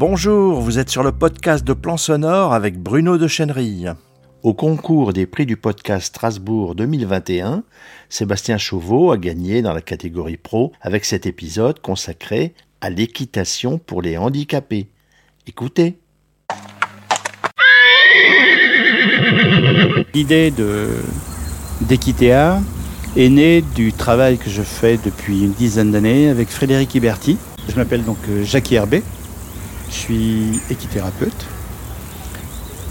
Bonjour, vous êtes sur le podcast de Plan Sonore avec Bruno de Chenerille. Au concours des prix du podcast Strasbourg 2021, Sébastien Chauveau a gagné dans la catégorie pro avec cet épisode consacré à l'équitation pour les handicapés. Écoutez. L'idée de d'Equitea est née du travail que je fais depuis une dizaine d'années avec Frédéric Hiberti. Je m'appelle donc euh, Jackie Herbet. Je suis équithérapeute.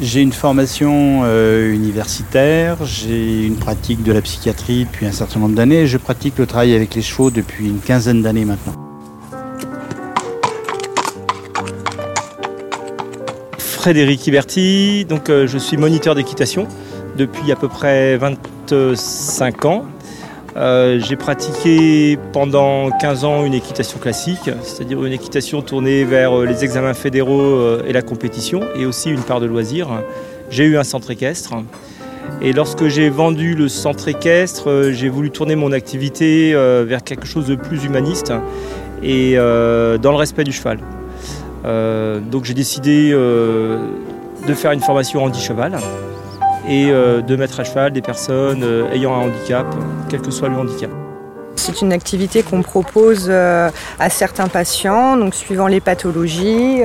J'ai une formation euh, universitaire, j'ai une pratique de la psychiatrie depuis un certain nombre d'années et je pratique le travail avec les chevaux depuis une quinzaine d'années maintenant. Frédéric Hiberti, donc euh, je suis moniteur d'équitation depuis à peu près 25 ans. Euh, j'ai pratiqué pendant 15 ans une équitation classique, c'est-à-dire une équitation tournée vers euh, les examens fédéraux euh, et la compétition, et aussi une part de loisirs. J'ai eu un centre équestre. Et lorsque j'ai vendu le centre équestre, j'ai voulu tourner mon activité vers quelque chose de plus humaniste et dans le respect du cheval. donc j'ai décidé de faire une formation handi-cheval et euh, de mettre à cheval des personnes euh, ayant un handicap, quel que soit le handicap. C'est une activité qu'on propose euh, à certains patients, donc suivant les pathologies.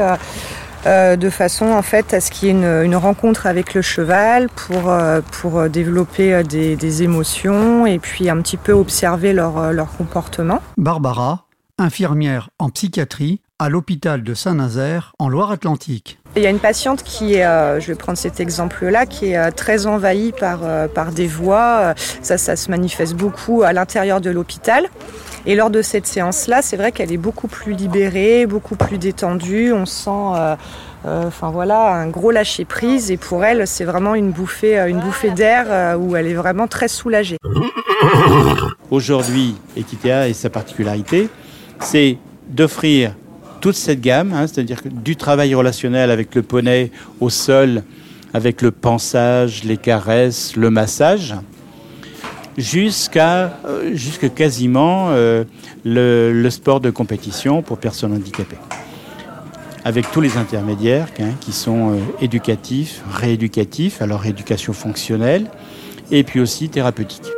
de façon en fait à ce qu'il y ait une, rencontre avec le cheval pour, pour développer des, émotions et puis un petit peu observer leur, leur comportement. Barbara, infirmière en psychiatrie à l'hôpital de Saint-Nazaire en Loire-Atlantique. Il y a une patiente qui est, euh, je vais prendre cet exemple-là, qui est euh, très envahie par, euh, par des voix. Ça, ça se manifeste beaucoup à l'intérieur de l'hôpital. Et lors de cette séance-là, c'est vrai qu'elle est beaucoup plus libérée, beaucoup plus détendue. On sent, enfin voilà, un gros lâcher prise. Et pour elle, c'est vraiment une bouffée, une bouffée d'air où elle est vraiment très soulagée. Aujourd'hui, Equitea et sa particularité, c'est d'offrir toute cette gamme, hein, c'est-à-dire du travail relationnel avec le poney au sol, avec le pansage, les caresses, le massage, jusqu'à euh, quasiment euh, le, sport de compétition pour personnes handicapées. Avec tous les intermédiaires hein, qui sont euh, éducatifs, rééducatifs, alors éducation fonctionnelle, et puis aussi thérapeutique.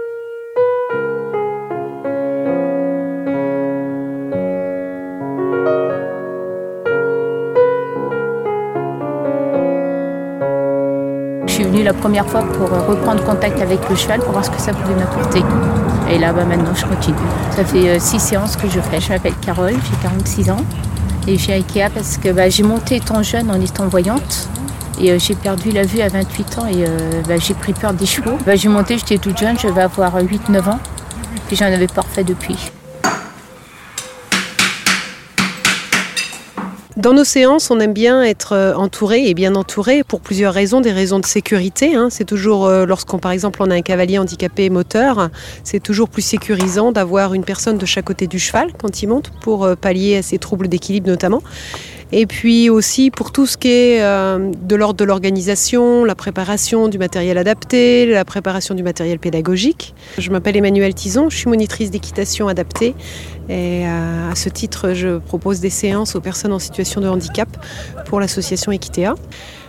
La première fois pour euh, reprendre contact avec le cheval pour voir ce que ça pouvait m'apporter. Et là, bah, maintenant, je continue. Ça fait euh, six séances que je fais. Je m'appelle Carole, j'ai 46 ans. Et j'ai Ikea parce que bah, j'ai monté étant jeune en étant voyante. Et euh, j'ai perdu la vue à 28 ans et bah, j'ai pris peur des chevaux. j'ai monté, j'étais toute jeune, je vais avoir 8-9 ans. Et j'en avais pas refait depuis. Dans nos séances, on aime bien être euh, entouré et bien entouré pour plusieurs raisons, des raisons de sécurité. Hein. C'est toujours, euh, lorsqu'on par exemple on a un cavalier handicapé moteur, c'est toujours plus sécurisant d'avoir une personne de chaque côté du cheval quand il monte pour euh, pallier à ses troubles d'équilibre notamment. Et puis aussi pour tout ce qui est euh, de l'ordre de l'organisation, la préparation du matériel adapté, la préparation du matériel pédagogique. Je m'appelle Emmanuel Tison, je suis monitrice d'équitation adaptée et euh, à ce titre je propose des séances aux personnes en situation de handicap pour l'association Equitea.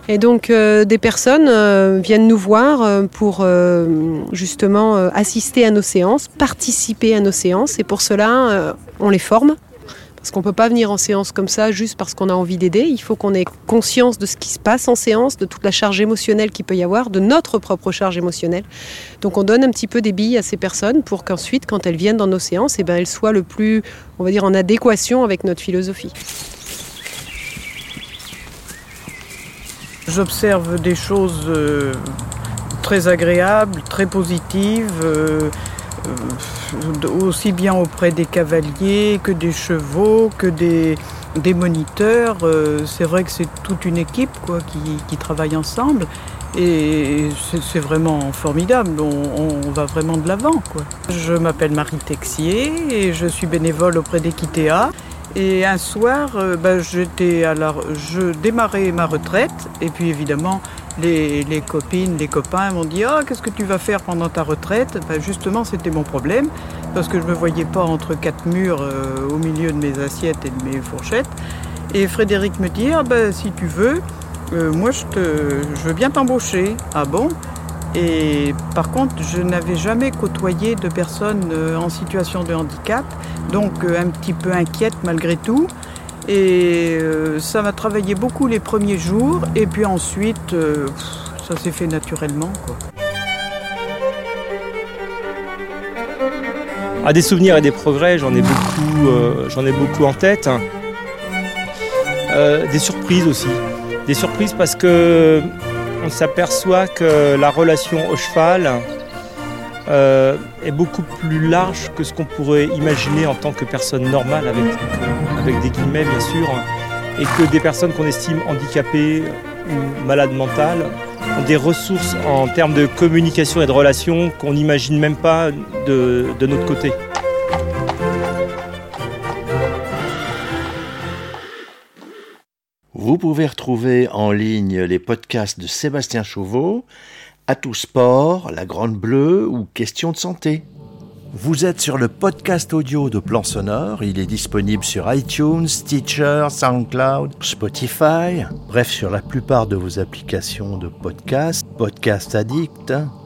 Et donc euh, des personnes viennent nous voir pour justement assister à nos séances, participer à nos séances et pour cela on les forme parce qu'on ne peut pas venir en séance comme ça juste parce qu'on a envie d'aider. Il faut qu'on ait conscience de ce qui se passe en séance, de toute la charge émotionnelle qu'il peut y avoir, de notre propre charge émotionnelle. Donc on donne un petit peu des billes à ces personnes pour qu'ensuite, quand elles viennent dans nos séances, eh ben, elles soient le plus, on va dire, en adéquation avec notre philosophie. J'observe des choses euh, très agréables, très positives. Euh, euh, aussi bien auprès des cavaliers que des chevaux, que des, des moniteurs. Euh, c'est vrai que c'est toute une équipe quoi, qui, travaille ensemble. Et c'est vraiment formidable, on, va vraiment de l'avant. Je m'appelle Marie Texier et je suis bénévole auprès d'Equitea. Et un soir, euh, bah, je démarrais ma retraite et puis évidemment les, copines, les copains m'ont dit Ah, qu'est-ce que tu vas faire pendant ta retraite? Ben, Justement, c'était mon problème, parce que je ne me voyais pas entre quatre murs euh, au milieu de mes assiettes et de mes fourchettes. Et Frédéric me dit, ah ben, si tu veux, euh, moi je, veux bien t'embaucher. Ah bon? Et par contre, je n'avais jamais côtoyé de personnes euh, en situation de handicap, donc un petit peu inquiète malgré tout. Et ça m'a travaillé beaucoup les premiers jours, et puis ensuite, ça s'est fait naturellement. Quoi. Ah, des souvenirs et des progrès, j'en ai beaucoup, j'en ai beaucoup en tête. Euh, des surprises aussi. Des surprises parce que on s'aperçoit que la relation au cheval euh, est beaucoup plus large que ce qu'on pourrait imaginer en tant que personne normale, avec, avec des guillemets bien sûr, et que des personnes qu'on estime handicapées ou malades mentales ont des ressources en termes de communication et de relations qu'on n'imagine même pas de, de notre côté. Vous pouvez retrouver en ligne les podcasts de Sébastien Chauveau, À tout sport, La Grande Bleue ou Question de santé. Vous êtes sur le podcast audio de Plan Sonore. Il est disponible sur iTunes, Stitcher, SoundCloud, Spotify, bref, sur la plupart de vos applications de podcast, Podcast Addict,